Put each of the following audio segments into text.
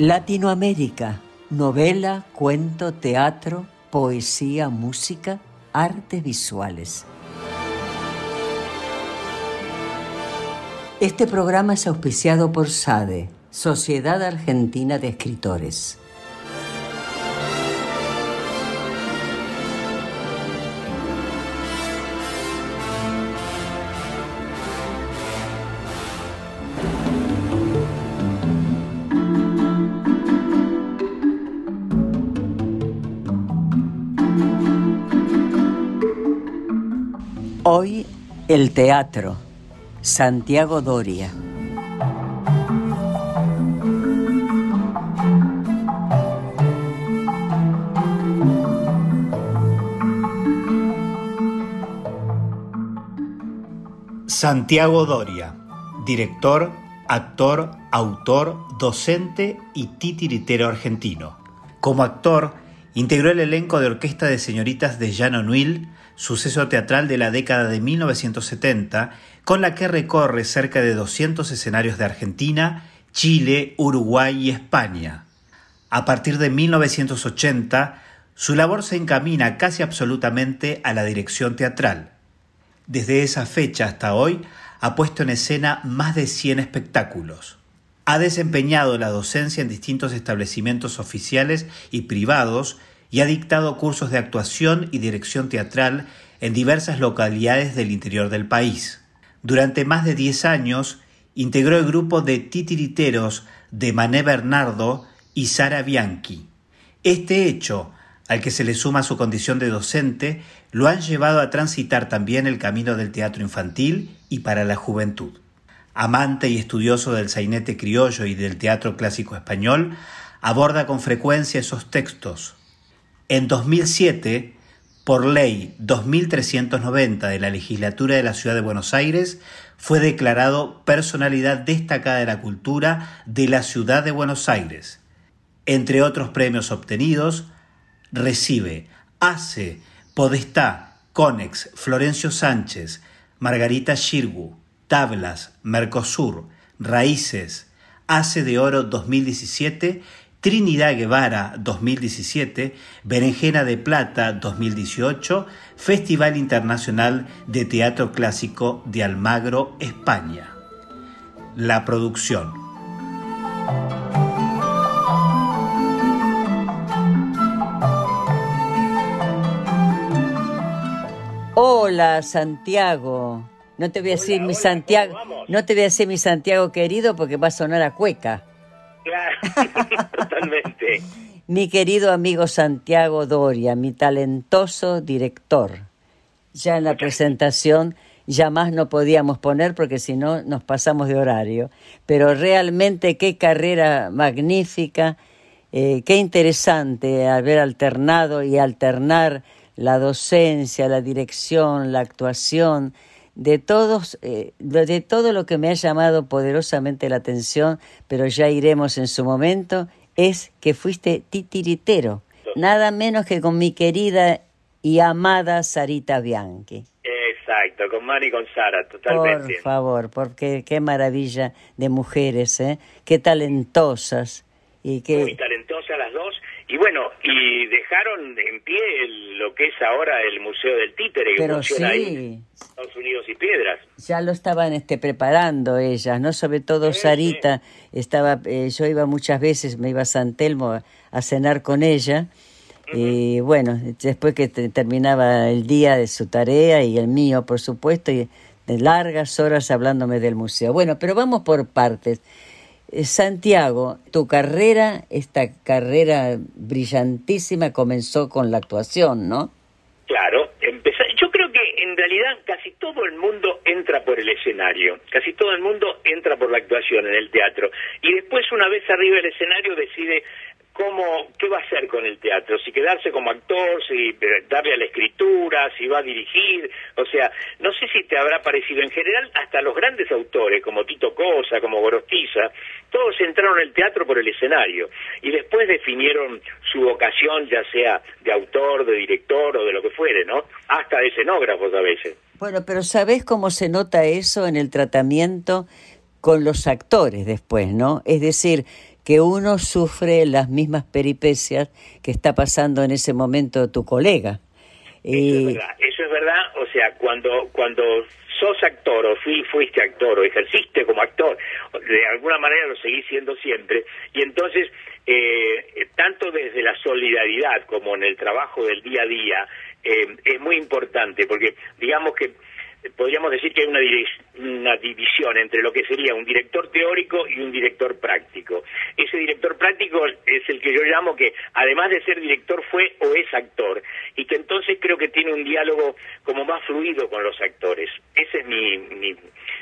Latinoamérica, novela, cuento, teatro, poesía, música, artes visuales. Este programa es auspiciado por SADE, Sociedad Argentina de Escritores. El teatro. Santiago Doria. Santiago Doria, director, actor, autor, docente y titiritero argentino. Como actor, integró el elenco de orquesta de señoritas de Jan O'Neill, suceso teatral de la década de 1970, con la que recorre cerca de 200 escenarios de Argentina, Chile, Uruguay y España. A partir de 1980, su labor se encamina casi absolutamente a la dirección teatral. Desde esa fecha hasta hoy, ha puesto en escena más de 100 espectáculos. Ha desempeñado la docencia en distintos establecimientos oficiales y privados y ha dictado cursos de actuación y dirección teatral en diversas localidades del interior del país. Durante más de 10 años integró el grupo de titiriteros de Mané Bernardo y Sara Bianchi. Este hecho, al que se le suma su condición de docente, lo han llevado a transitar también el camino del teatro infantil y para la juventud. Amante y estudioso del sainete criollo y del teatro clásico español, aborda con frecuencia esos textos, en 2007, por ley 2390 de la legislatura de la Ciudad de Buenos Aires, fue declarado personalidad destacada de la cultura de la Ciudad de Buenos Aires. Entre otros premios obtenidos, recibe ACE, Podestá, Conex, Florencio Sánchez, Margarita Shirgu, Tablas, Mercosur, Raíces, ACE de Oro 2017 Trinidad Guevara 2017, Berenjena de Plata 2018, Festival Internacional de Teatro Clásico de Almagro, España. La producción. Hola Santiago. No te voy a decir mi Santiago, no te voy a decir mi Santiago querido porque va a sonar a cueca. totalmente. Mi querido amigo Santiago Doria, mi talentoso director. Ya en la presentación ya más no podíamos poner porque si no nos pasamos de horario. Pero realmente qué carrera magnífica, eh, qué interesante haber alternado y alternar la docencia, la dirección, la actuación, de todos, eh, de todo lo que me ha llamado poderosamente la atención, pero ya iremos en su momento, es que fuiste titiritero, nada menos que con mi querida y amada Sarita Bianchi. Exacto, con Mari y con Sara, totalmente. Por favor, porque qué maravilla de mujeres, ¿eh? Qué talentosas. Y qué... Muy talentosas las dos y bueno, y dejaron en pie lo que es ahora el Museo del Títere, que funciona ahí Estados Unidos y Piedras. Ya lo estaban este, preparando ellas, ¿no? Sobre todo Sarita, estaba, eh, yo iba muchas veces, me iba a San Telmo a, cenar con ella, y bueno, después que terminaba el día de su tarea y el mío, por supuesto, y de largas horas hablándome del museo. Bueno, pero vamos por partes. Eh, Santiago, tu carrera, esta carrera brillantísima comenzó con la actuación, ¿no? Claro, empecé, yo creo que en realidad casi todo el mundo entra por el escenario, casi todo el mundo entra por la actuación en el teatro y después una vez arriba del escenario decide cómo, qué va a hacer con el teatro, si quedarse como actor, si darle a la escritura, si va a dirigir, o sea, no sé si te habrá parecido en general, hasta los grandes autores como Tito Cosa, como Gorostiza, todos entraron al teatro por el escenario y después definieron su vocación, ya sea de autor, de director o de lo que fuere, ¿no? Hasta de escenógrafos a veces. Bueno, pero ¿sabés cómo se nota eso en el tratamiento con los actores después, ¿no? Es decir, que uno sufre las mismas peripecias que está pasando en ese momento tu colega. Eso, es verdad, eso es verdad, o sea, cuando, cuando sos actor o fui, fuiste actor o ejerciste como actor, de alguna manera lo seguís siendo siempre, y entonces, eh, tanto desde la solidaridad como en el trabajo del día a día, eh, es muy importante, porque digamos que podríamos decir que hay una, división entre lo que sería un director teórico y un director práctico. Ese director práctico es el que yo llamo que, además de ser director, fue o es actor, y que entonces creo que tiene un diálogo como más fluido con los actores. Esa es mi, mi,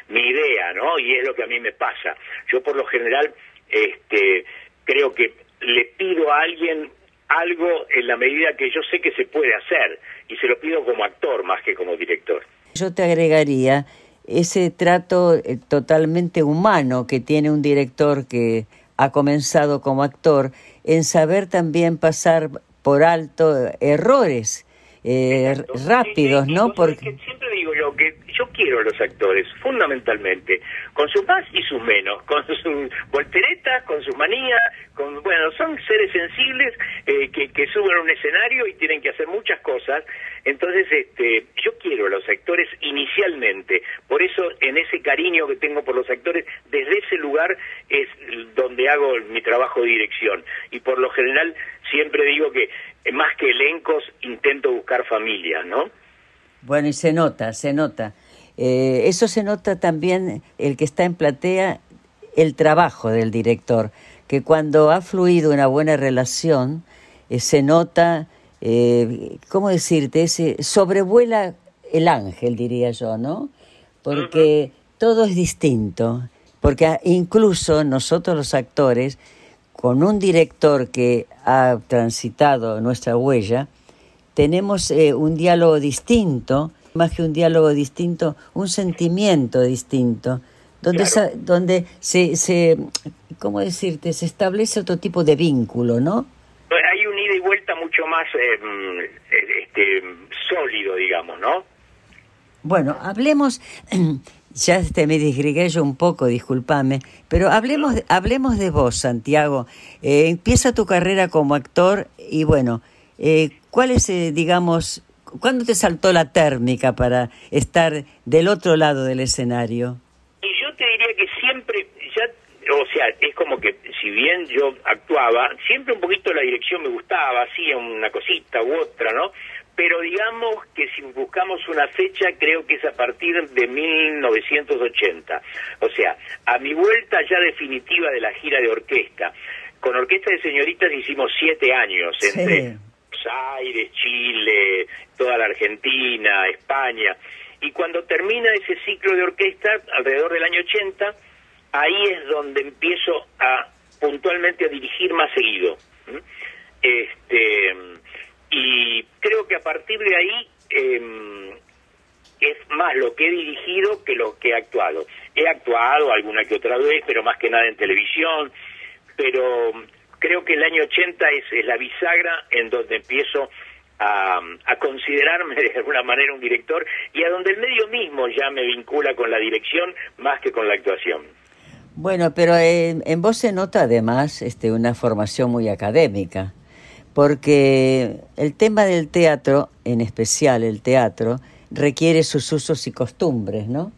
mi idea, ¿no? Y es lo que a mí me pasa. Yo, por lo general, este, creo que le pido a alguien algo en la medida que yo sé que se puede hacer, y se lo pido como actor más que como director. Yo te agregaría ese trato eh, totalmente humano que tiene un director que ha comenzado como actor en saber también pasar por alto errores eh, rápidos, ¿no? Porque siempre digo yo que yo quiero a actores, fundamentalmente, con sus más y sus menos, con sus volteretas, con sus manías, con, bueno, son seres sensibles eh, que, que suben a un escenario y tienen que hacer muchas cosas. Entonces, este, yo quiero a los actores inicialmente, por eso en ese cariño que tengo por los actores, desde ese lugar es donde hago mi trabajo de dirección. Y por lo general siempre digo que más que elencos intento buscar familias, ¿no? Bueno, y se nota, se nota. Eh, eso se nota también el que está en platea, el trabajo del director, que cuando ha fluido una buena relación, eh, se nota, eh, ¿cómo decirte? Ese, sobrevuela el ángel, diría yo, ¿no? Porque todo es distinto, porque incluso nosotros los actores, con un director que ha transitado nuestra huella, tenemos un diálogo distinto más que un diálogo distinto, un sentimiento distinto, donde, donde se, se, ¿cómo decirte?, se establece otro tipo de vínculo, ¿no? Pues hay un ida y vuelta mucho más eh, este, sólido, digamos, ¿no? Bueno, hablemos, ya te me disgregué yo un poco, discúlpame, pero hablemos, hablemos de vos, Santiago. Eh, empieza tu carrera como actor y bueno, eh, ¿cuál es, eh, digamos, ¿Cuándo te saltó la térmica para estar del otro lado del escenario? Y yo te diría que siempre, ya, o sea, es como que si bien yo actuaba, siempre un poquito la dirección me gustaba, hacía una cosita u otra, ¿no? Pero digamos que si buscamos una fecha, creo que es a partir de 1980. O sea, a mi vuelta ya definitiva de la gira de orquesta. Con Orquesta de Señoritas hicimos siete años, entre Aires, Chile, toda la Argentina, España. Y cuando termina ese ciclo de orquesta, alrededor del año 80, ahí es donde empiezo a puntualmente a dirigir más seguido. Este, y creo que a partir de ahí em, es más lo que he dirigido que lo que he actuado. He actuado alguna que otra vez, pero más que nada en televisión, pero creo que el año 80 es, la bisagra en donde empiezo a, considerarme de alguna manera un director y a donde el medio mismo ya me vincula con la dirección más que con la actuación. Bueno, pero en, en vos se nota además este, una formación muy académica, porque el tema del teatro, en especial el teatro, requiere sus usos y costumbres, ¿no?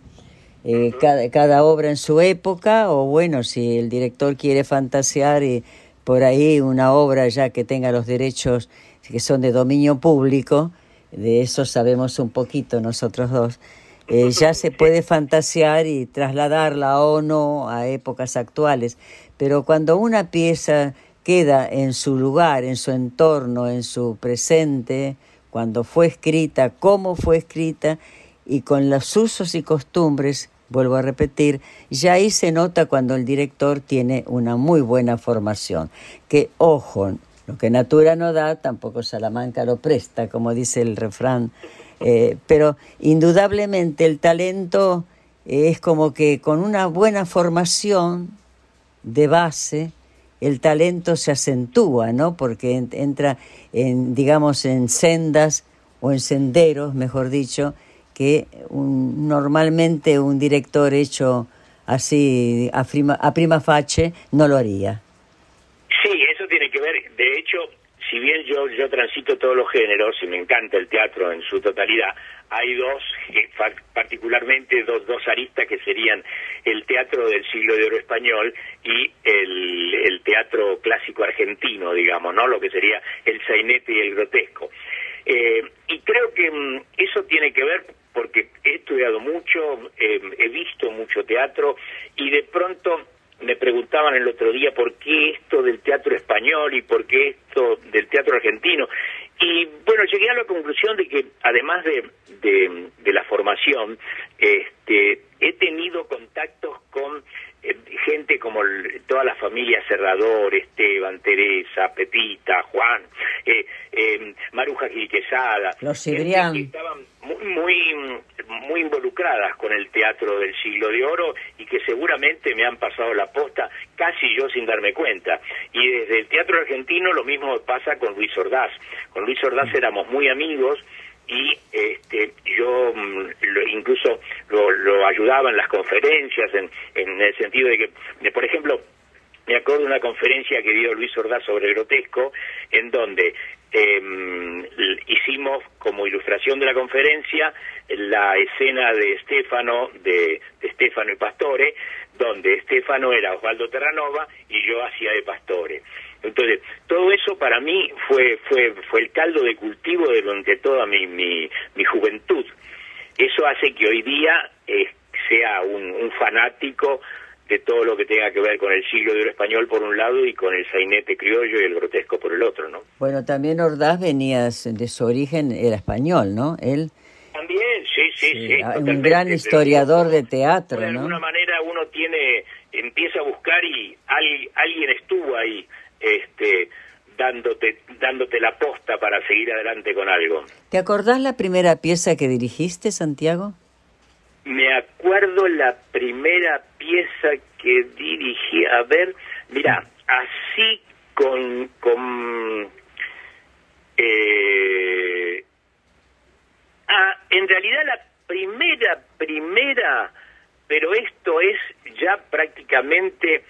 Eh, cada, cada obra en su época, o bueno, si el director quiere fantasear y por ahí una obra ya que tenga los derechos que son de dominio público, de eso sabemos un poquito nosotros dos, eh, ya se puede fantasear y trasladarla o no a épocas actuales. Pero cuando una pieza queda en su lugar, en su entorno, en su presente, cuando fue escrita, cómo fue escrita y con los usos y costumbres, vuelvo a repetir, ya ahí se nota cuando el director tiene una muy buena formación. Que, ojo, lo que Natura no da, tampoco Salamanca lo presta, como dice el refrán. Eh, pero indudablemente el talento es como que con una buena formación de base, el talento se acentúa, ¿no? Porque entra en, digamos, en sendas o en senderos, mejor dicho, que normalmente un director hecho así a prima, a prima facie no lo haría. Sí, eso tiene que ver, de hecho, si bien yo, yo transito todos los géneros y me encanta el teatro en su totalidad, hay dos, particularmente dos, dos aristas que serían el teatro del siglo de oro español y el, el teatro clásico argentino, digamos, ¿no? Lo que sería el sainete y el grotesco. Eh, y creo que mm, eso tiene que ver porque he estudiado mucho, eh, he visto mucho teatro y de pronto me preguntaban el otro día por qué esto del teatro español y por qué esto del teatro argentino. Y bueno, llegué a la conclusión de que además de, de, la formación, este, he tenido contactos con gente como toda la familia Serrador, Esteban, Teresa, Pepita, Juan, eh, eh, Maruja Quilquesada, los Cibrián. que estaban muy, muy, muy involucradas con el teatro del siglo de oro y que seguramente me han pasado la posta casi yo sin darme cuenta. Y desde el teatro argentino lo mismo pasa con Luis Ordaz. Con Luis Ordaz éramos muy amigos y este, yo mm, incluso lo, ayudaba en las conferencias en, el sentido de que, por ejemplo, me acuerdo de una conferencia que dio Luis Ordaz sobre grotesco, en donde eh, hicimos como ilustración de la conferencia la escena de Estefano, de, de Estefano y Pastore, donde Estefano era Osvaldo Terranova y yo hacía de Pastore. Entonces, todo eso para mí fue, fue, fue el caldo de cultivo durante toda mi, mi, mi juventud. Eso hace que hoy día eh, sea un, un fanático de todo lo que tenga que ver con el siglo de oro español por un lado y con el sainete criollo y el grotesco por el otro, ¿no? Bueno, también Ordaz venía de su origen, era español, ¿no? Él también, sí, sí, sí. un gran historiador de teatro, ¿no? De alguna manera uno tiene, empieza a buscar y alguien estuvo ahí, este, dándote, dándote la posta para seguir adelante con algo. ¿Te acordás la primera pieza que dirigiste, Santiago? Me acuerdo la primera pieza que dirigí, a ver, mira, así con, con eh, ah, en realidad la primera, primera, pero esto es ya prácticamente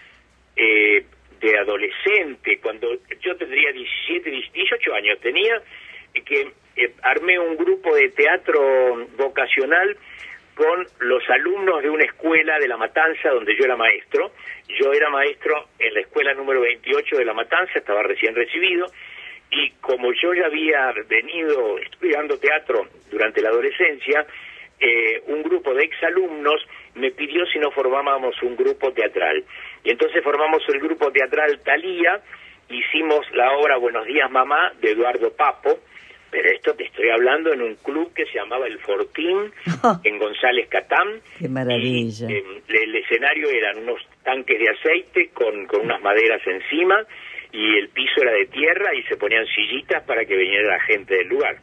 eh, de adolescente, cuando yo tendría 17, 18 años, tenía que eh, armé un grupo de teatro vocacional con los alumnos de una escuela de La Matanza donde yo era maestro. Yo era maestro en la escuela número 28 de La Matanza, estaba recién recibido, y como yo ya había venido estudiando teatro durante la adolescencia, eh, un grupo de exalumnos me pidió si no formábamos un grupo teatral. Y entonces formamos el grupo teatral Talía, hicimos la obra Buenos días mamá de Eduardo Papo, pero esto te estoy hablando en un club que se llamaba El Fortín, en González Catán. ¡Qué maravilla! Eh, el escenario eran unos tanques de aceite con, con unas maderas encima y el piso era de tierra y se ponían sillitas para que viniera la gente del lugar.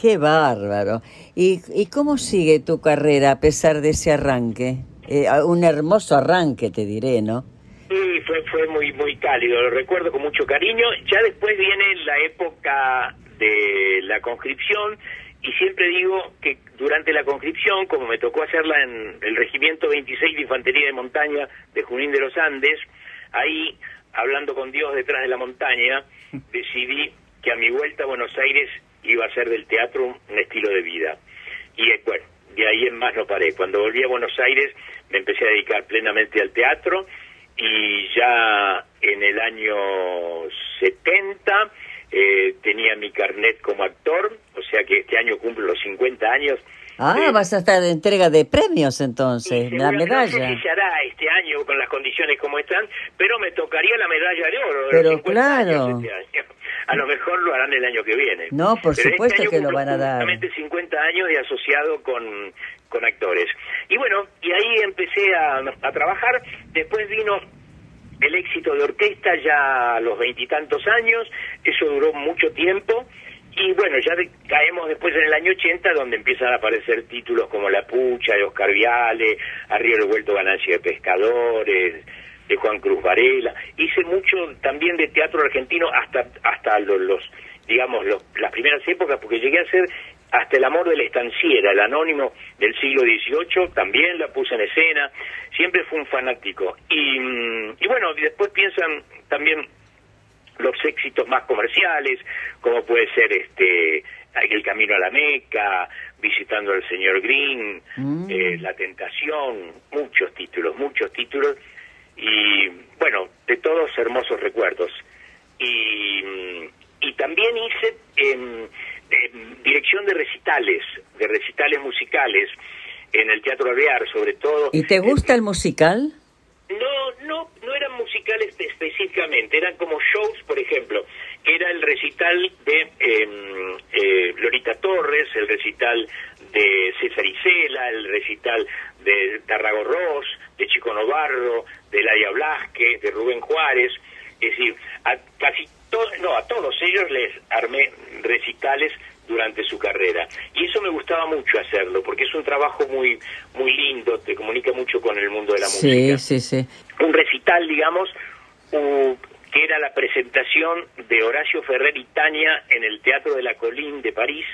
¡Qué bárbaro! ¿Y, y cómo sigue tu carrera a pesar de ese arranque? Eh, un hermoso arranque, te diré, ¿no? Sí, fue, fue muy, muy cálido, lo recuerdo con mucho cariño. Ya después viene la época de la conscripción y siempre digo que durante la conscripción, como me tocó hacerla en el Regimiento 26 de Infantería de Montaña de Junín de los Andes, ahí, hablando con Dios detrás de la montaña, decidí que a mi vuelta a Buenos Aires iba a ser del teatro un estilo de vida. Y eh, bueno, de ahí en más no paré. Cuando volví a Buenos Aires me empecé a dedicar plenamente al teatro y ya en el año 70 eh, tenía mi carnet como actor, o sea que este año cumplo los 50 años. Ah, vas a estar de entrega de premios entonces, la medalla. No sé si se hará este año con las condiciones como están, pero me tocaría la medalla de oro. pero claro. Este a lo mejor lo harán el año que viene. No, por Pero este supuesto que lo van a dar. justamente 50 años de asociado con, con actores. Y bueno, y ahí empecé a, a trabajar. Después vino el éxito de orquesta ya a los veintitantos años. Eso duró mucho tiempo. Y bueno, ya de- caemos después en el año 80, donde empiezan a aparecer títulos como La Pucha, de Oscar Viale, Arriba del Vuelto Ganancia de Pescadores, de Juan Cruz Varela. Hice mucho también de teatro argentino hasta hasta los, los, digamos, los, las primeras épocas, porque llegué a ser hasta El Amor de la Estanciera, el anónimo del siglo XVIII, también la puse en escena, siempre fue un fanático. Y, y bueno, y después piensan también los éxitos más comerciales, como puede ser este El Camino a la Meca, Visitando al Señor Green, Mm. eh, La Tentación, muchos títulos, muchos títulos, y bueno, de todos hermosos recuerdos. Y, y también hice em, em, dirección de recitales, de recitales musicales en el Teatro Alvear, sobre todo. ¿Y te gusta el musical? No, no, no eran musicales específicamente, eran como shows, por ejemplo. Era el recital de eh, eh, Lorita Torres, el recital de César Isela, el recital de Tarrago Ross, de Chico Novarro, de Ladia Blasque, de Rubén Juárez. Es decir, a casi todos, no, a todos ellos les armé recitales durante su carrera. Y eso me gustaba mucho hacerlo, porque es un trabajo muy muy lindo, te comunica mucho con el mundo de la Sí, música sí, sí. un recital, digamos, u- que era la presentación de Horacio Ferrer y Tania en el Teatro de la Colline de París.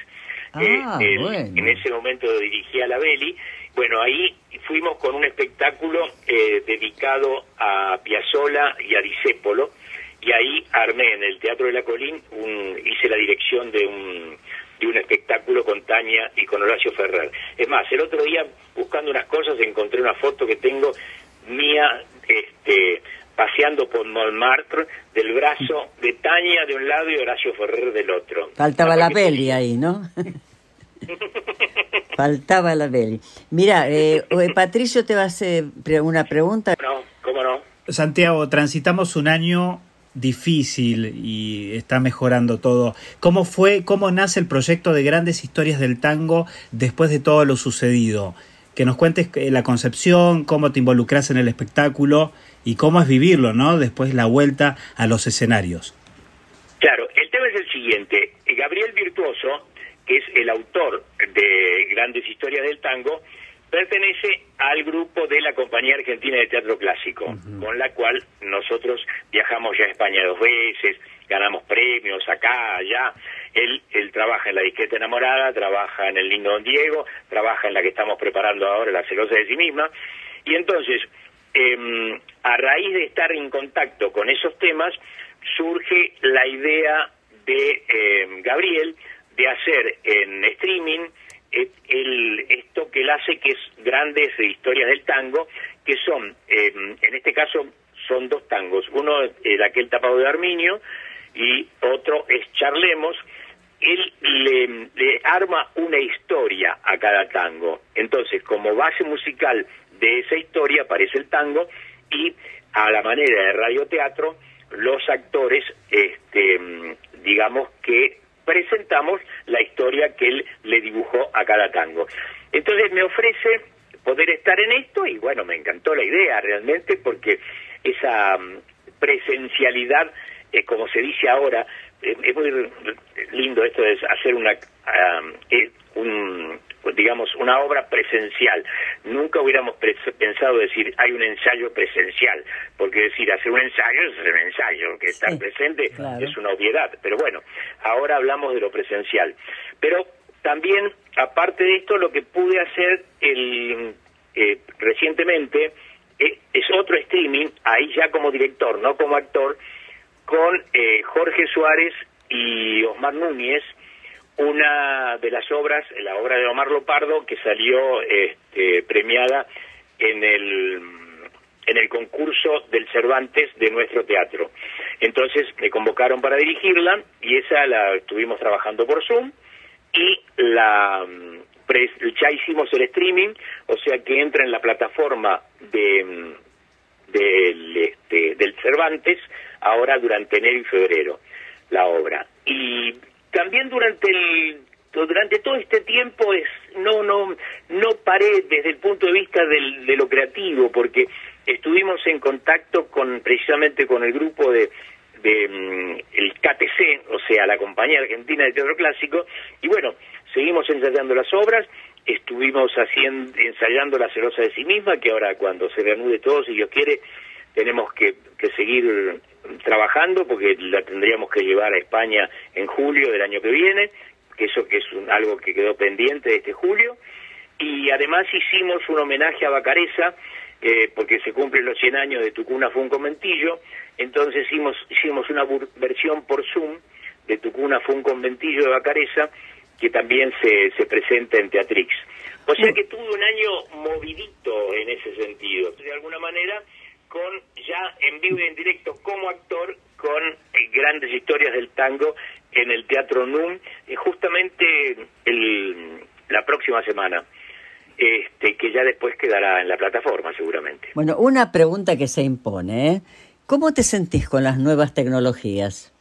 Ah, bueno. En ese momento dirigía la Belli. Bueno, ahí fuimos con un espectáculo eh, dedicado a Piazzolla y a Discépolo. Y ahí armé en el Teatro de la Colline, un- hice la dirección de un, de un espectáculo con Tania y con Horacio Ferrer. Es más, el otro día, buscando unas cosas, encontré una foto que tengo mía este, paseando por Montmartre del brazo de Tania de un lado y Horacio Ferrer del otro. Faltaba la Beli ahí, ¿no? Faltaba la Beli. Mira, eh, eh, Patricio te va a hacer pre- una pregunta. No, ¿cómo no? Santiago, transitamos un año difícil y está mejorando todo. ¿Cómo fue, cómo nace el proyecto de grandes historias del tango después de todo lo sucedido? Que nos cuentes eh, la concepción, cómo te involucras en el espectáculo y cómo es vivirlo, ¿no? Después la vuelta a los escenarios. Claro, el tema es el siguiente. Gabriel Virtuoso, que es el autor de Grandes Historias del Tango, pertenece al grupo de la Compañía Argentina de Teatro Clásico, con la cual nosotros viajamos ya a España dos veces, ganamos premios acá, allá. Él, él trabaja en la disqueta enamorada, trabaja en el lindo Don Diego, trabaja en la que estamos preparando ahora, la celosa de sí misma. Y entonces, eh, a raíz de estar en contacto con esos temas, surge la idea de eh, Gabriel de hacer en streaming eh, el, esto que él hace, que es grandes historias del tango, que son, eh, en este caso, son dos tangos. Uno es el aquel tapado de Arminio y otro es Charlemos. Él le arma una historia a cada tango. Entonces, como base musical de esa historia aparece el tango y a la manera de radioteatro, los actores, este, digamos que presentamos la historia que él le dibujó a cada tango. Entonces me ofrece poder estar en esto y bueno, me encantó la idea realmente porque esa mm, presencialidad, eh, como se dice ahora, eh, es muy lindo esto de hacer una, ah, eh, un, digamos, una obra presencial. Nunca hubiéramos pre- pensado decir hay un ensayo presencial, porque decir hacer un ensayo es un ensayo, que estar Sí, presente claro. es una obviedad. Pero bueno, ahora hablamos de lo presencial. Pero también, aparte de esto, lo que pude hacer el, eh, recientemente eh, es otro streaming, ahí ya como director, no como actor, con eh, Jorge Suárez y Osmar Núñez, una de las obras, la obra de Omar Lopardo, que salió este, premiada en el en el concurso del Cervantes de nuestro teatro. Entonces me convocaron para dirigirla y esa la estuvimos trabajando por Zoom y la ya hicimos el streaming, o sea que entra en la plataforma de mm, del, este, del Cervantes ahora durante enero y febrero. la obra. Y también durante el durante todo este tiempo es no no no paré desde el punto de vista de lo creativo porque estuvimos en contacto con precisamente con el grupo de de mm, el KTC, o sea, la Compañía Argentina de Teatro Clásico, y bueno, seguimos ensayando las obras, estuvimos haciendo, ensayando La celosa de sí misma, que ahora cuando se reanude todo, si Dios quiere, tenemos que, que seguir trabajando porque la tendríamos que llevar a España en julio del año que viene, que eso que es algo que quedó pendiente de este julio, y además hicimos un homenaje a Bacareza, eh, porque se cumplen los 100 años de Tucuna fue un conventillo, entonces hicimos, hicimos una versión por Zoom de Tucuna fue un conventillo de Bacareza, que también se, se presenta en Teatrix. O sea que tuve un año movidito en ese sentido, de alguna manera, con ya en vivo y en directo como actor, con eh, grandes historias del tango en el Teatro NUM, justamente el, la próxima semana. Este, que ya después quedará en la plataforma seguramente. Bueno, una pregunta que se impone, ¿eh? ¿Cómo te sentís con las nuevas tecnologías?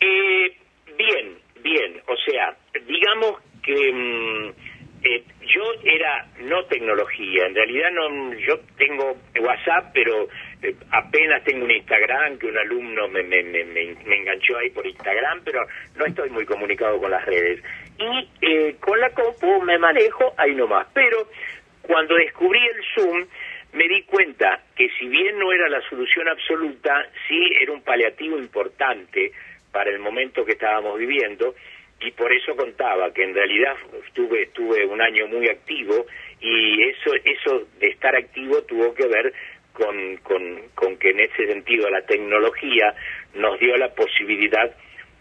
Eh, bien, bien. O sea, digamos que mm, eh, yo era no tecnología. En realidad no, yo tengo WhatsApp, pero eh, apenas tengo un Instagram que un alumno me, me, me, me, enganchó ahí por Instagram, pero no estoy muy comunicado con las redes. Y eh, con la compu me manejo ahí nomás. Pero cuando descubrí el Zoom me di cuenta que si bien no era la solución absoluta, sí era un paliativo importante para el momento que estábamos viviendo y por eso contaba que en realidad tuve tuve un año muy activo y eso eso de estar activo tuvo que ver con, con, con que en ese sentido la tecnología nos dio la posibilidad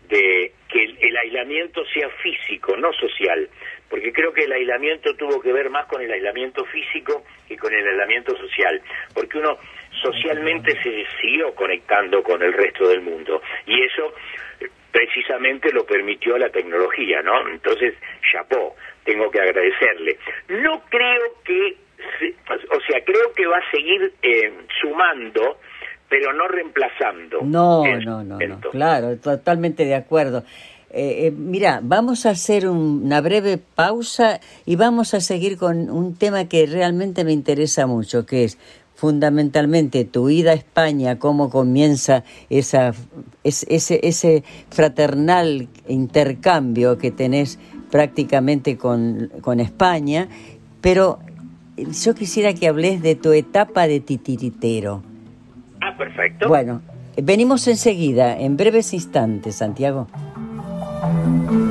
de que el, aislamiento sea físico, no social, porque creo que el aislamiento tuvo que ver más con el aislamiento físico que con el aislamiento social, porque uno socialmente se siguió conectando con el resto del mundo y eso precisamente lo permitió la tecnología, ¿no? Entonces, chapó, tengo que agradecerle. No creo que, o sea, creo que va a seguir eh, sumando, pero no reemplazando. No, no, no, no, claro, totalmente de acuerdo. Eh, eh, mira, vamos a hacer una breve pausa y vamos a seguir con un tema que realmente me interesa mucho, que es fundamentalmente tu ida a España, cómo comienza esa, ese, ese fraternal intercambio que tenés prácticamente con, con España, pero yo quisiera que hables de tu etapa de titiritero. Ah, perfecto. Bueno, venimos enseguida, en breves instantes, Santiago. Thank you.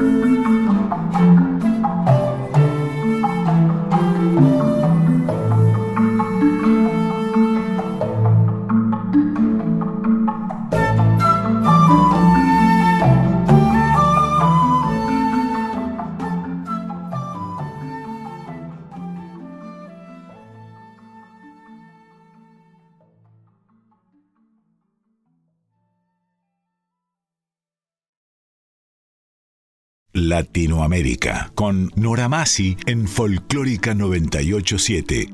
Latinoamérica con Nora Masi en Folclórica 987.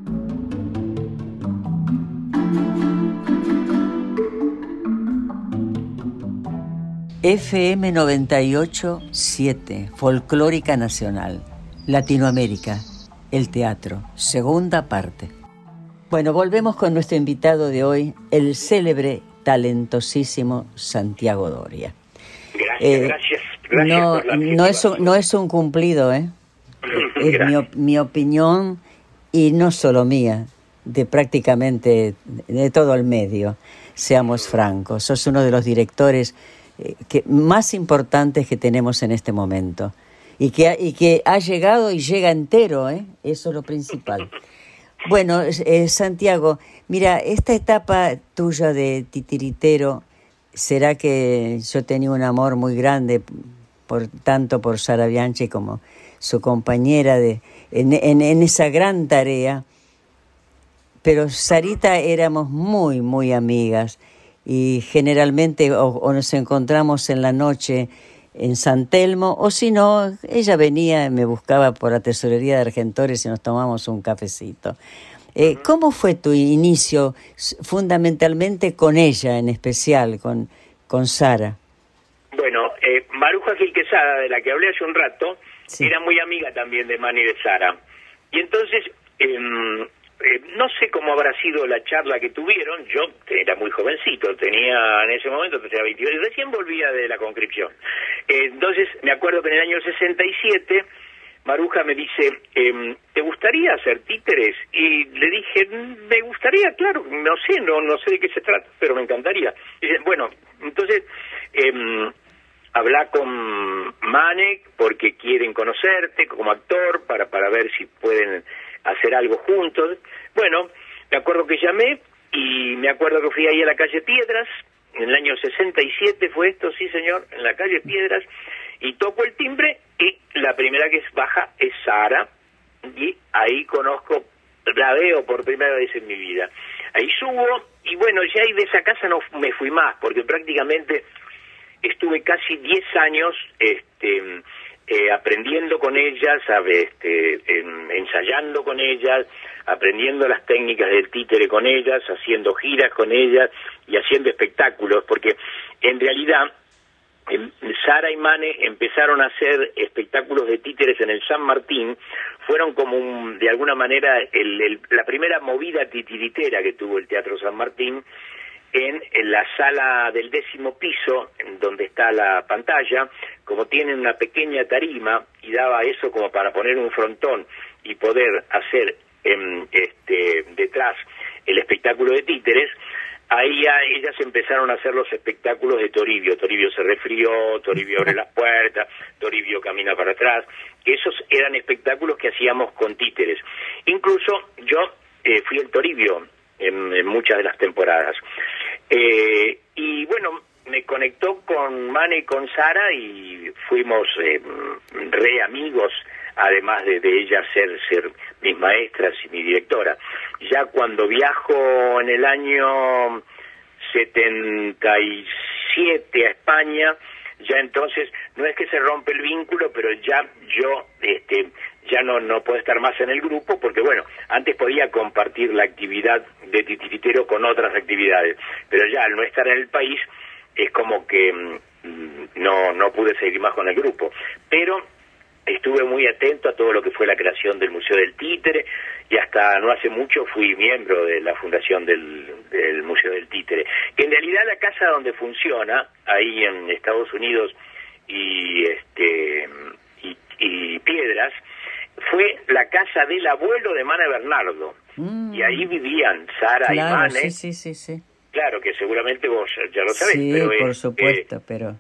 FM 987, Folclórica Nacional, Latinoamérica, el teatro, segunda parte. Bueno, volvemos con nuestro invitado de hoy, el célebre, talentosísimo Santiago Doria. Gracias, eh, gracias no, no, es un, no es un cumplido, ¿eh? es mi, mi, opinión y no solo mía, de prácticamente de todo el medio, seamos francos. Sos uno de los directores eh, que, más importantes que tenemos en este momento y que, y que ha llegado y llega entero, ¿eh? eso es lo principal. Bueno, eh, Santiago, mira, esta etapa tuya de titiritero, ¿será que yo tenía un amor muy grande por, tanto por Sara Bianchi como su compañera de, en, en, esa gran tarea. Pero Sarita éramos muy, muy amigas y generalmente o, nos encontramos en la noche en San Telmo o si no, ella venía y me buscaba por la tesorería de Argentores y nos tomamos un cafecito. Eh, ¿Cómo fue tu inicio fundamentalmente con ella en especial, con, con Sara? eh, Maruja Quesada, de la que hablé hace un rato, era muy amiga también de Mani de Sara. Y entonces, em, eh, no sé cómo habrá sido la charla que tuvieron, yo era muy jovencito, tenía en ese momento, tenía 22, y recién volvía de la conscripción. Eh, entonces, me acuerdo que en el año 67, Maruja me dice, em, ¿te gustaría hacer títeres? Y le dije, me gustaría, claro, no sé, no, no sé de qué se trata, pero me encantaría. dice, bueno, entonces, eh, habla con Manek porque quieren conocerte como actor para, para ver si pueden hacer algo juntos. Bueno, me acuerdo que llamé y me acuerdo que fui ahí a la calle Piedras, en el año 67 fue esto, sí señor, en la calle Piedras, y toco el timbre y la primera que baja es Sara, y ahí conozco, la veo por primera vez en mi vida. Ahí subo y bueno, ya ahí de esa casa no me fui más, porque prácticamente estuve casi 10 años este, eh, aprendiendo con ellas, este, ensayando con ellas, aprendiendo las técnicas del títere con ellas, haciendo giras con ellas y haciendo espectáculos, porque en realidad em, Sara y Mane empezaron a hacer espectáculos de títeres en el San Martín, fueron como de alguna manera la primera movida titiritera que tuvo el Teatro San Martín, en, la sala del décimo piso, en donde está la pantalla, como tienen una pequeña tarima y daba eso como para poner un frontón y poder hacer em, este, detrás el espectáculo de títeres, ahí ellas empezaron a hacer los espectáculos de Toribio. Toribio se resfrió, Toribio abre las puertas, Toribio camina para atrás, esos eran espectáculos que hacíamos con títeres. Incluso yo eh, fui el Toribio en, muchas de las temporadas. Eh, y bueno, me conectó con Mane y con Sara y fuimos eh, re amigos, además de, de ella ser, ser mis maestras y mi directora. Ya cuando viajo en el año 77 a España, ya entonces no es que se rompe el vínculo, pero ya yo este, ya no, no puedo estar más en el grupo porque, bueno, antes podía compartir la actividad de titiritero con otras actividades, pero ya al no estar en el país es como que mm, no, no pude seguir más con el grupo. Pero estuve muy atento a todo lo que fue la creación del Museo del Títere y hasta no hace mucho fui miembro de la fundación del, del Museo del Títere, que en realidad la casa donde funciona, ahí en Estados Unidos y, este, y Piedras, fue la casa del abuelo de Mana Bernardo. Mm. Y ahí vivían Sara y Mane. Sí, sí, sí, Claro, que seguramente vos ya lo sabés. Sí, por supuesto, pero...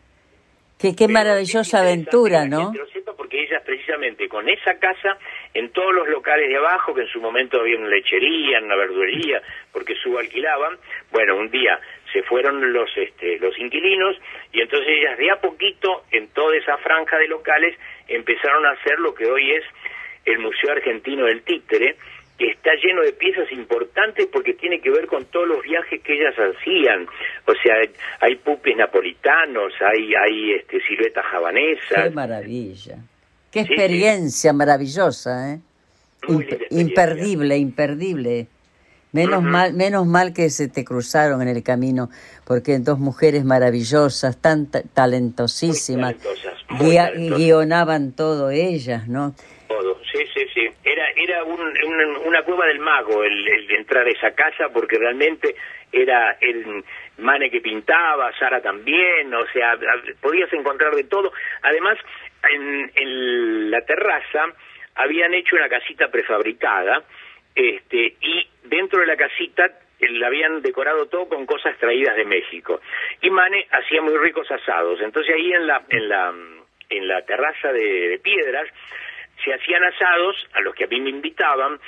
Qué, qué maravillosa aventura, ¿no? Lo siento porque ellas precisamente con esa casa, en todos los locales de abajo, que en su momento había una lechería, una verdurería, porque subalquilaban, bueno, un día se fueron los este, los inquilinos y entonces ellas de a poquito en toda esa franja de locales empezaron a hacer lo que hoy es el Museo Argentino del Títere, que está lleno de piezas importantes porque tiene que ver con todos los viajes que ellas hacían. O sea, hay pupis napolitanos, hay, hay este, siluetas javanesas. Qué maravilla. Qué experiencia maravillosa, ¿eh? imperdible, imperdible. Menos mal, menos mal que se te cruzaron en el camino, porque dos mujeres maravillosas, tan talentosísimas, guionaban todo ellas, ¿no? Era una cueva del mago el, entrar a esa casa porque realmente era el Mane que pintaba, Sara también, o sea, podías encontrar de todo. Además, en, la terraza habían hecho una casita prefabricada este, y dentro de la casita la habían decorado todo con cosas traídas de México. Y Mane hacía muy ricos asados. Entonces ahí en la, en la, en la terraza de piedras se hacían asados a los que a mí me invitaban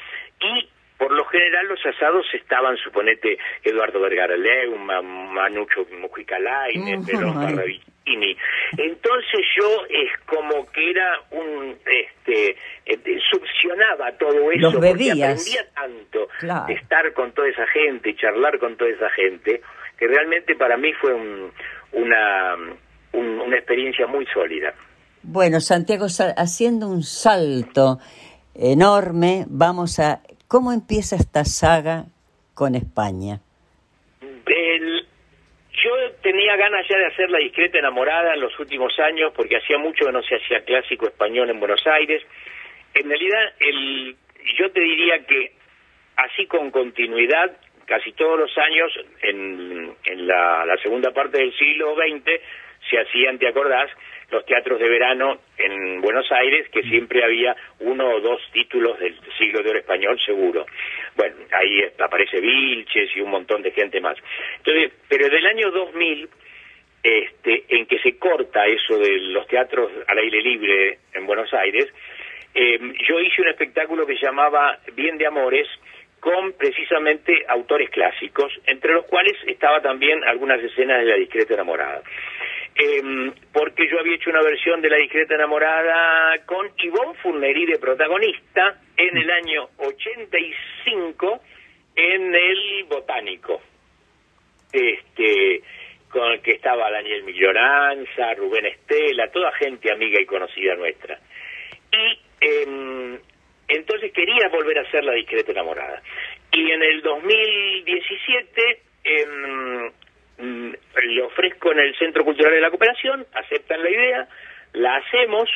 y por lo general los asados estaban, suponete, Eduardo Vergara Leuma, Manucho Mujica Lainez, Entonces yo es como que era un, este, eh, succionaba todo eso. Los bebías. aprendía tanto de estar con toda esa gente, charlar con toda esa gente, que realmente para mí fue una, una experiencia muy sólida. Bueno, Santiago, haciendo un salto enorme, vamos a... ¿Cómo empieza esta saga con España? yo tenía ganas ya de hacer La discreta enamorada en los últimos años, porque hacía mucho que no se hacía clásico español en Buenos Aires. En realidad, el, yo te diría que así con continuidad, casi todos los años, en, en la, segunda parte del siglo XX, se hacían, ¿te acordás?, los teatros de verano en Buenos Aires, que siempre había uno o dos títulos del siglo de oro español seguro. Bueno, ahí aparece Vilches y un montón de gente más. Entonces, pero del año 2000, este, en que se corta eso de los teatros al aire libre en Buenos Aires, eh, yo hice un espectáculo que llamaba Bien de Amores, con precisamente autores clásicos, entre los cuales estaba también algunas escenas de La discreta enamorada. Eh, porque yo había hecho una versión de La discreta enamorada con Yvonne Furneri de protagonista en el año 85 en el Botánico. Este con el que estaba Daniel Milloranza, Rubén Estela, toda gente amiga y conocida nuestra. Y eh, entonces quería volver a hacer La discreta enamorada. Y en el 2017 eh, Mm, le ofrezco en el Centro Cultural de la Cooperación, aceptan la idea, la hacemos,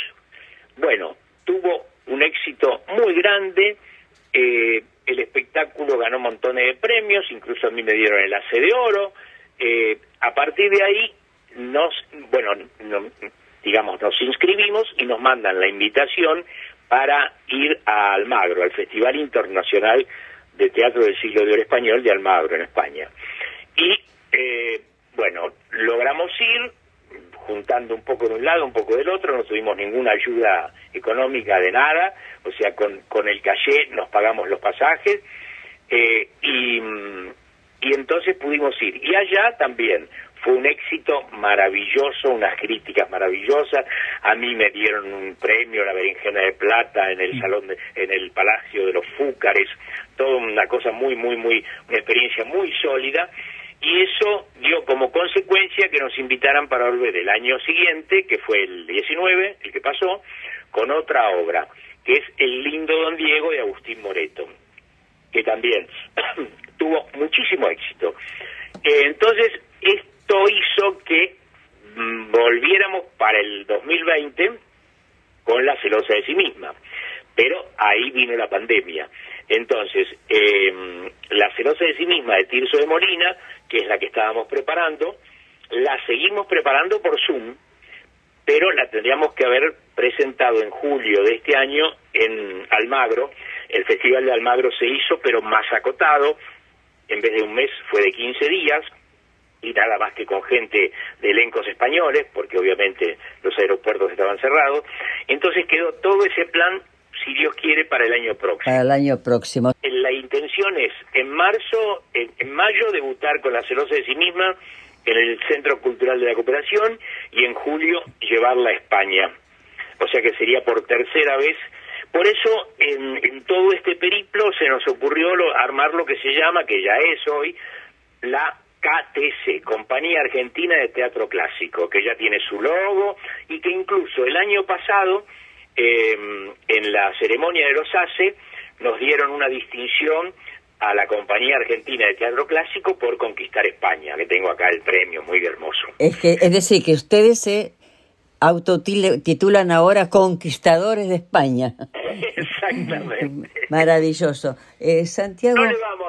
bueno, tuvo un éxito muy grande, eh, el espectáculo ganó montones de premios, incluso a mí me dieron el Ace de Oro, eh, a partir de ahí nos, bueno, digamos, nos inscribimos y nos mandan la invitación para ir a Almagro, al Festival Internacional de Teatro del Siglo de Oro Español de Almagro, en España. Y eh, bueno, logramos ir juntando un poco de un lado, un poco del otro, no tuvimos ninguna ayuda económica de nada, o sea, con, con el calle nos pagamos los pasajes eh, y, y entonces pudimos ir. Y allá también fue un éxito maravilloso, unas críticas maravillosas. A mí me dieron un premio, la berenjena de plata, en el salón, en el Palacio de los Fúcares, toda una cosa muy, muy, muy, una experiencia muy sólida y eso dio como consecuencia que nos invitaran para volver el año siguiente, que fue el 19, el que pasó, con otra obra, que es El lindo Don Diego de Agustín Moreto, que también tuvo muchísimo éxito. Entonces, esto hizo que mm, volviéramos para el 2020 con la celosa de sí misma, pero ahí vino la pandemia. Entonces, eh, la celosa de sí misma de Tirso de Molina que es la que estábamos preparando, la seguimos preparando por Zoom, pero la tendríamos que haber presentado en julio de este año en Almagro. El Festival de Almagro se hizo, pero más acotado, en vez de un mes fue de 15 días, y nada más que con gente de elencos españoles, porque obviamente los aeropuertos estaban cerrados. Entonces quedó todo ese plan si Dios quiere, para el año próximo. Para el año próximo. La intención es, en marzo, en, mayo, debutar con la celosa de sí misma en el Centro Cultural de la Cooperación y en julio llevarla a España. O sea que sería por tercera vez. Por eso, en, todo este periplo se nos ocurrió armar lo que se llama, que ya es hoy, la KTC, Compañía Argentina de Teatro Clásico, que ya tiene su logo y que incluso el año pasado eh, en la ceremonia de los ACE nos dieron una distinción a la Compañía Argentina de Teatro Clásico por conquistar España, que tengo acá el premio, muy hermoso. Es, que, es decir, que ustedes se autotitulan ahora Conquistadores de España. Exactamente. Maravilloso. Eh, Santiago... No le vamos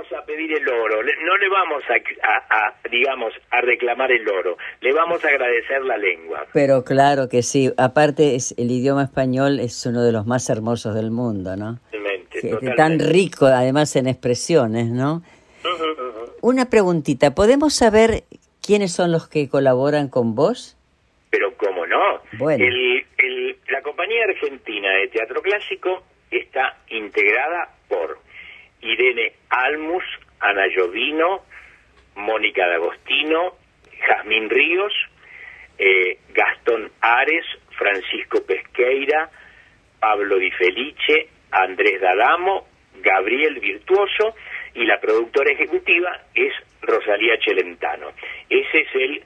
pedir el oro, no le vamos a, digamos, a reclamar el oro, le vamos a agradecer la lengua. Pero claro que sí, aparte es, el idioma español es uno de los más hermosos del mundo, ¿no? Totalmente, Tan rico además en expresiones, ¿no? Una preguntita, ¿podemos saber quiénes son los que colaboran con vos? Pero cómo no. Bueno. la compañía argentina de teatro clásico está integrada por Irene Almus, Ana Llovino, Mónica D'Agostino, Jazmín Ríos, eh, Gastón Ares, Francisco Pesqueira, Pablo Di Felice, Andrés D'Adamo, Gabriel Virtuoso y la productora ejecutiva es Rosalía Chelentano. Ese es el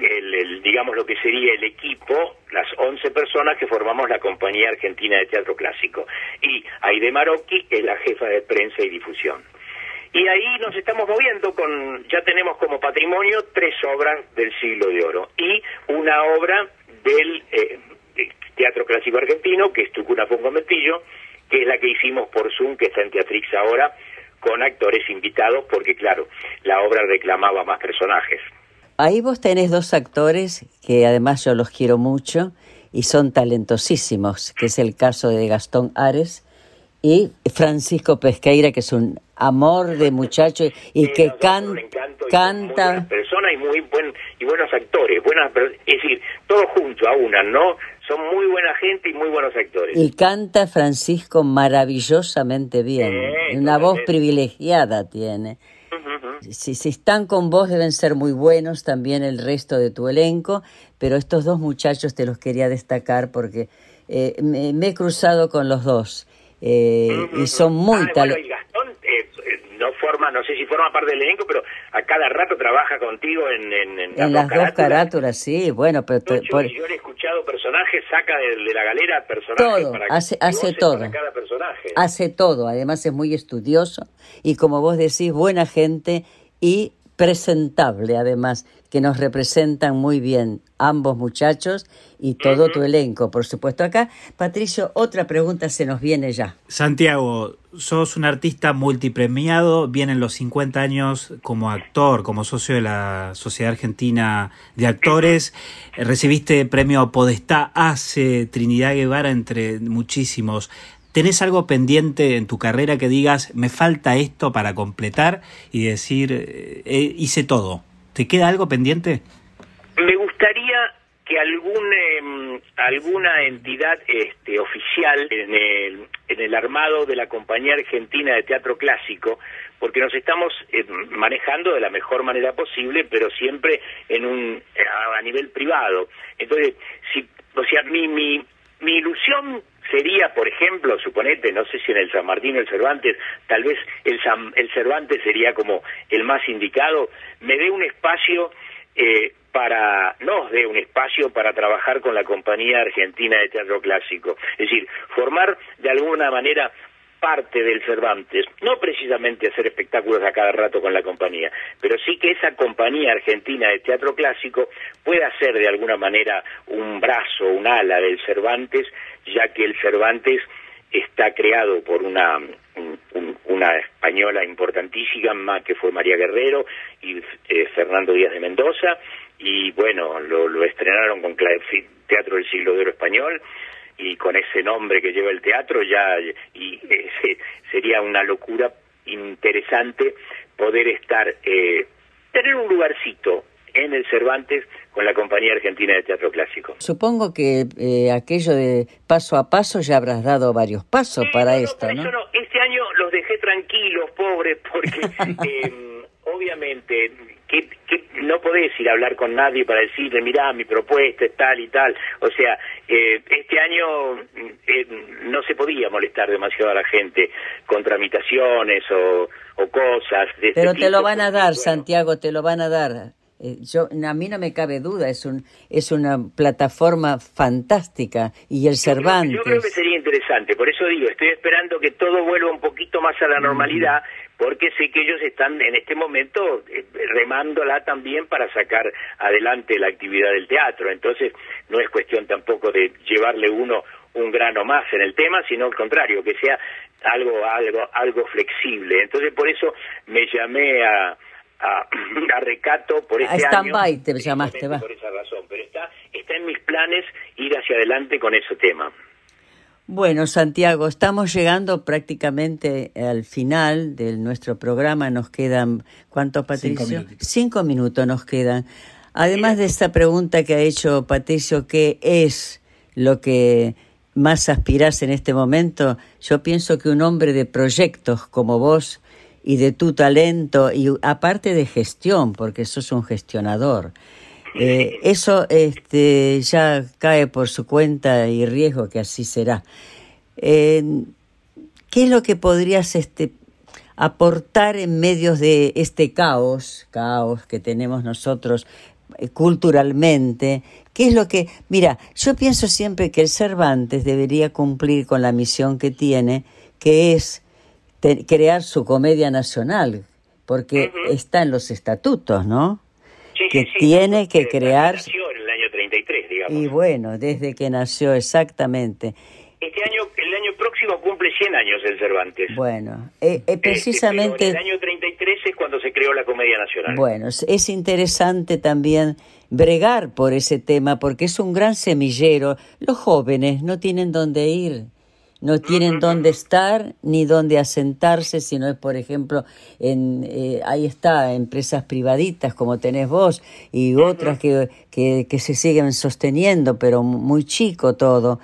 el, digamos lo que sería el equipo, las 11 personas que formamos la Compañía Argentina de Teatro Clásico. Y Aide Marocchi es la jefa de prensa y difusión. Y ahí nos estamos moviendo con, ya tenemos como patrimonio tres obras del siglo de oro y una obra del eh, Teatro Clásico Argentino, que es Tucuna Conventillo, que es la que hicimos por Zoom, que está en Teatrix ahora, con actores invitados, porque claro, la obra reclamaba más personajes. Ahí vos tenés dos actores que además yo los quiero mucho y son talentosísimos, que es el caso de Gastón Ares y Francisco Pesqueira, que es un amor de muchacho y que can, canta. Personas y muy buen, y buenos actores, buenas, es decir, todos juntos a una, ¿no? Son muy buena gente y muy buenos actores. Y canta Francisco maravillosamente bien, una voz privilegiada tiene. Si, si, están con vos deben ser muy buenos también el resto de tu elenco, pero estos dos muchachos te los quería destacar porque eh, me, he cruzado con los dos eh, y son muy ah, talentosos. Eh, no sé si forma parte del elenco, pero a cada rato trabaja contigo en, en, las, dos, carátulas. sí, bueno, pero yo, he escuchado personajes, saca de, la galera personajes todo, hace, hace todo, cada personaje. hace todo, además es muy estudioso y como vos decís, buena gente y presentable además, que nos representan muy bien ambos muchachos y todo tu elenco, por supuesto. Acá, Patricio, otra pregunta se nos viene ya. Santiago, sos un artista multipremiado, vienen los 50 años como actor, como socio de la Sociedad Argentina de Actores, recibiste premio Podestá hace Trinidad Guevara entre muchísimos. ¿Tenés algo pendiente en tu carrera que digas, me falta esto para completar y decir, eh, eh, hice todo? ¿Te queda algo pendiente? Me gustaría que algún, em, alguna entidad este, oficial en el, en el armado de la Compañía Argentina de Teatro Clásico, porque nos estamos em, manejando de la mejor manera posible, pero siempre en un a, nivel privado. Entonces, si, o sea, mi, mi, mi ilusión sería, por ejemplo, suponete, no sé si en el San Martín o el Cervantes, tal vez el, el Cervantes sería como el más indicado, me dé un espacio eh, para, nos dé un espacio para trabajar con la Compañía Argentina de Teatro Clásico. Es decir, formar de alguna manera parte del Cervantes, no precisamente hacer espectáculos a cada rato con la compañía, pero sí que esa compañía argentina de teatro clásico pueda ser de alguna manera un brazo, un ala del Cervantes, ya que el Cervantes está creado por una una española importantísima que fue María Guerrero y eh, Fernando Díaz de Mendoza y bueno lo, lo estrenaron con Teatro del Siglo de Oro Español y con ese nombre que lleva el teatro ya y eh, sería una locura interesante poder estar eh, tener un lugarcito en el Cervantes con la Compañía Argentina de Teatro Clásico. Supongo que eh, aquello de paso a paso ya habrás dado varios pasos para esto, ¿no? Este año los dejé tranquilos, pobres, porque em, obviamente que, no podés ir a hablar con nadie para decirle, mirá, mi propuesta es tal y tal. O sea, eh, este año eh, no se podía molestar demasiado a la gente con tramitaciones o, cosas. De este Pero te lo van a dar, Santiago, te lo van a dar. Eh, yo, a mí no me cabe duda, es, un, es una plataforma fantástica y el Cervantes. yo creo que sería interesante, por eso digo, estoy esperando que todo vuelva un poquito más a la normalidad, porque sé que ellos están en este momento eh, remándola también para sacar adelante la actividad del teatro. Entonces, no es cuestión tampoco de llevarle uno un grano más en el tema, sino al contrario, que sea algo algo algo flexible. Entonces, por eso me llamé a a, recato por este a stand te llamaste, va. Por esa razón, pero está está en mis planes ir hacia adelante con ese tema. Bueno, Santiago, estamos llegando prácticamente al final de nuestro programa. Nos quedan, ¿cuánto, Patricio? Cinco, minutos nos quedan. Además de esta pregunta que ha hecho Patricio, ¿qué es lo que más aspirás en este momento? Yo pienso que un hombre de proyectos como vos y de tu talento y aparte de gestión, porque sos un gestionador, eh, eso este, ya cae por su cuenta y riesgo que así será. ¿Qué es lo que podrías este, aportar en medio de este caos, caos que tenemos nosotros eh, culturalmente? ¿Qué es lo que, mira, yo pienso siempre que el Cervantes debería cumplir con la misión que tiene, que es crear su comedia nacional, porque está en los estatutos, ¿no? Sí, que sí, sí. tiene que crear... Nació en el año 33, digamos. Y bueno, desde que nació exactamente. Este año, el año próximo cumple 100 años el Cervantes. Bueno, eh, eh, Este, precisamente... pero en el año 33 es cuando se creó la Comedia Nacional. Bueno, es interesante también bregar por ese tema porque es un gran semillero. Los jóvenes no tienen dónde ir, no tienen dónde estar ni dónde asentarse, sino es, por ejemplo, en eh, ahí está, empresas privaditas como tenés vos y otras que, que, que se siguen sosteniendo, pero muy chico todo.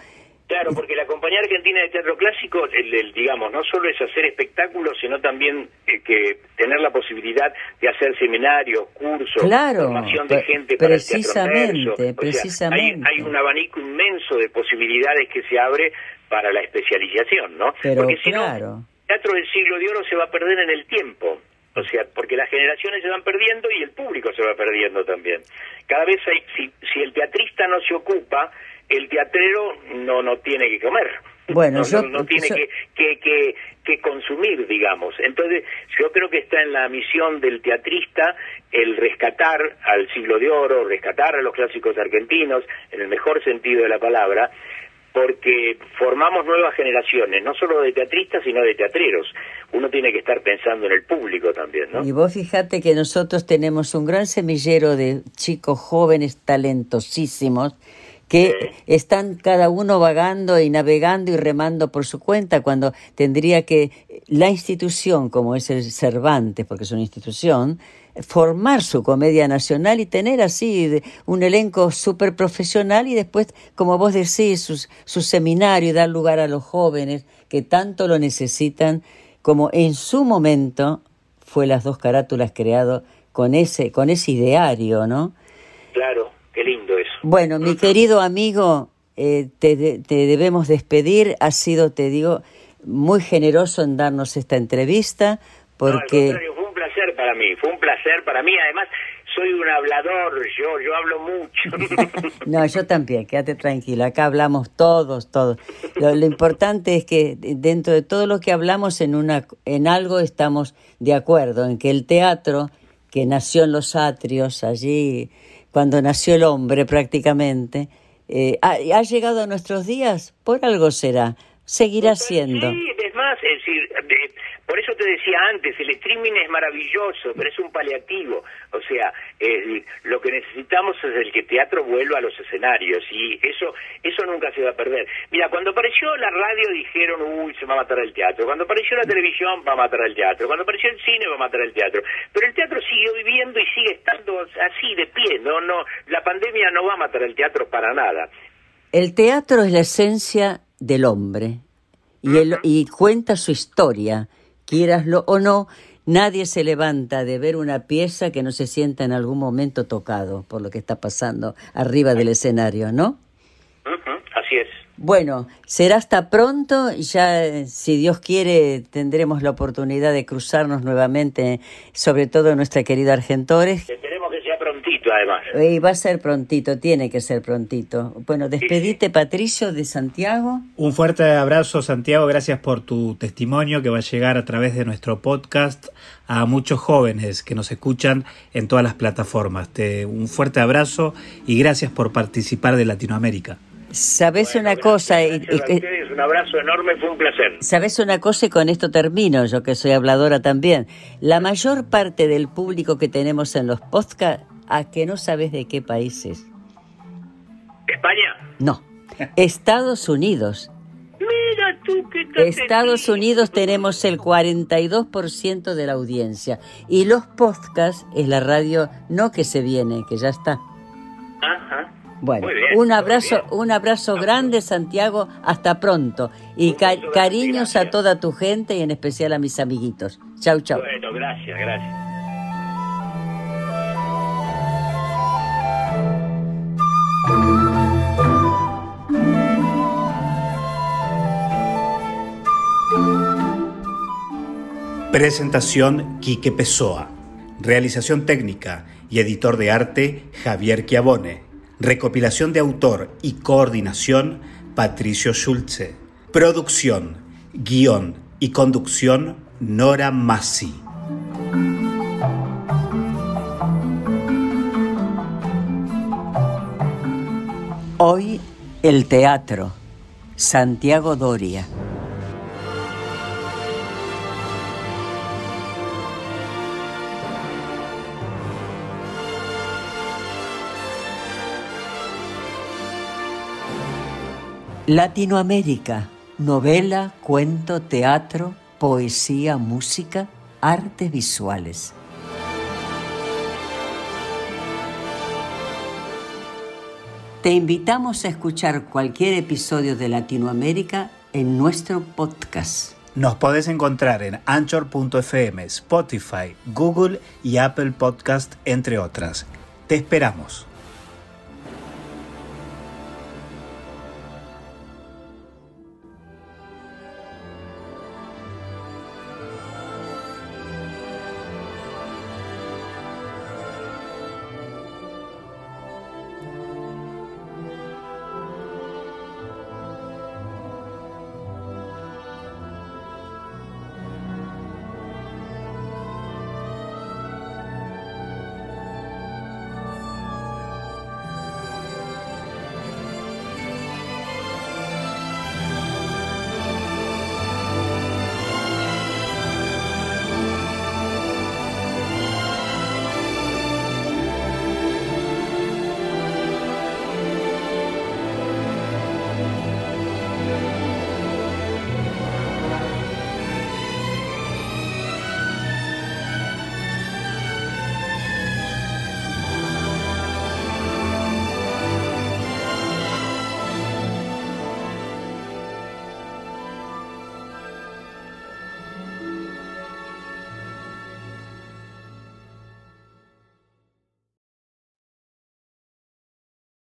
Claro, porque la Compañía Argentina de Teatro Clásico, el, el, digamos, no solo es hacer espectáculos, sino también eh, que tener la posibilidad de hacer seminarios, cursos, Claro, formación de gente para el teatro precisamente, verso. O sea, precisamente. hay, hay un abanico inmenso de posibilidades que se abre para la especialización, ¿no? Pero porque si claro. no, el teatro del siglo de oro se va a perder en el tiempo. O sea, porque las generaciones se van perdiendo y el público se va perdiendo también. Cada vez hay, si, si el teatrista no se ocupa, el teatrero no no tiene que comer. Bueno, no, yo- no, no tiene yo- que, que, que, que consumir, digamos. Entonces, yo creo que está en la misión del teatrista el rescatar al siglo de oro, rescatar a los clásicos argentinos, en el mejor sentido de la palabra, porque formamos nuevas generaciones, no solo de teatristas, sino de teatreros. Uno tiene que estar pensando en el público también, ¿no? Y vos fíjate que nosotros tenemos un gran semillero de chicos jóvenes talentosísimos que están cada uno vagando y navegando y remando por su cuenta cuando tendría que la institución, como es el Cervantes, porque es una institución, formar su comedia nacional y tener así un elenco súper profesional y después, como vos decís, sus, su seminario y dar lugar a los jóvenes que tanto lo necesitan, como en su momento fue las dos carátulas creado con ese, con ese ideario, ¿no? Claro, qué lindo eso. Bueno, mi querido amigo, eh, te, te debemos despedir. Ha sido, te digo, muy generoso en darnos esta entrevista, porque fue un placer para mí. Además, soy un hablador, yo yo hablo mucho. no, yo también, quédate tranquilo. Acá hablamos todos, todos. Lo, importante es que dentro de todo lo que hablamos en una, en algo estamos de acuerdo, en que el teatro que nació en los atrios allí, cuando nació el hombre prácticamente, eh, ha llegado a nuestros días, por algo será, seguirá siendo. Sí, es más, es decir, de- por eso te decía antes, el streaming es maravilloso, pero es un paliativo. O sea, decir, lo que necesitamos es el que el teatro vuelva a los escenarios y eso eso nunca se va a perder. Mira, cuando apareció la radio dijeron, uy, se va a matar el teatro. Cuando apareció la televisión va a matar el teatro. Cuando apareció el cine va a matar el teatro. Pero el teatro siguió viviendo y sigue estando así de pie. No, no, la pandemia no va a matar el teatro para nada. El teatro es la esencia del hombre y, el- y cuenta su historia, quieraslo o no. Nadie se levanta de ver una pieza que no se sienta en algún momento tocado por lo que está pasando arriba del escenario, ¿no? Así es. Bueno, será hasta pronto. y Ya, eh, si Dios quiere, tendremos la oportunidad de cruzarnos nuevamente, sobre todo nuestra querida Argentores. Prontito, además. Y va a ser prontito, tiene que ser prontito. Bueno, despedite, Patricio, de Santiago. Un fuerte abrazo, Santiago. Gracias por tu testimonio que va a llegar a través de nuestro podcast a muchos jóvenes que nos escuchan en todas las plataformas. Te, un fuerte abrazo y gracias por participar de Latinoamérica. Sabes Bueno, una gracias, cosa, y- gracias a y- y- ustedes, un abrazo enorme, fue un placer. sabes una cosa y con esto termino, yo que soy habladora también. La mayor parte del público que tenemos en los podcasts, a que no sabes de qué países. ¿España? No, Estados Unidos. Mira tú qué tal Estados Unidos tenemos el 42% de la audiencia y los podcasts es la radio no que se viene, que ya está. Bueno, un abrazo, un abrazo grande Santiago, hasta pronto y ca- cariños a toda tu gente y en especial a mis amiguitos. Chau, chau. Bueno, gracias, gracias. Presentación Quique Pessoa. Realización técnica y editor de arte Javier Chiavone. Recopilación de autor y coordinación Patricio Schulze. Producción, guion y conducción Nora Massi. Hoy el teatro. Santiago Doria. Latinoamérica. Novela, cuento, teatro, poesía, música, artes visuales. Te invitamos a escuchar cualquier episodio de Latinoamérica en nuestro podcast. Nos podés encontrar en anchor.fm, Spotify, Google y Apple Podcast, entre otras. Te esperamos.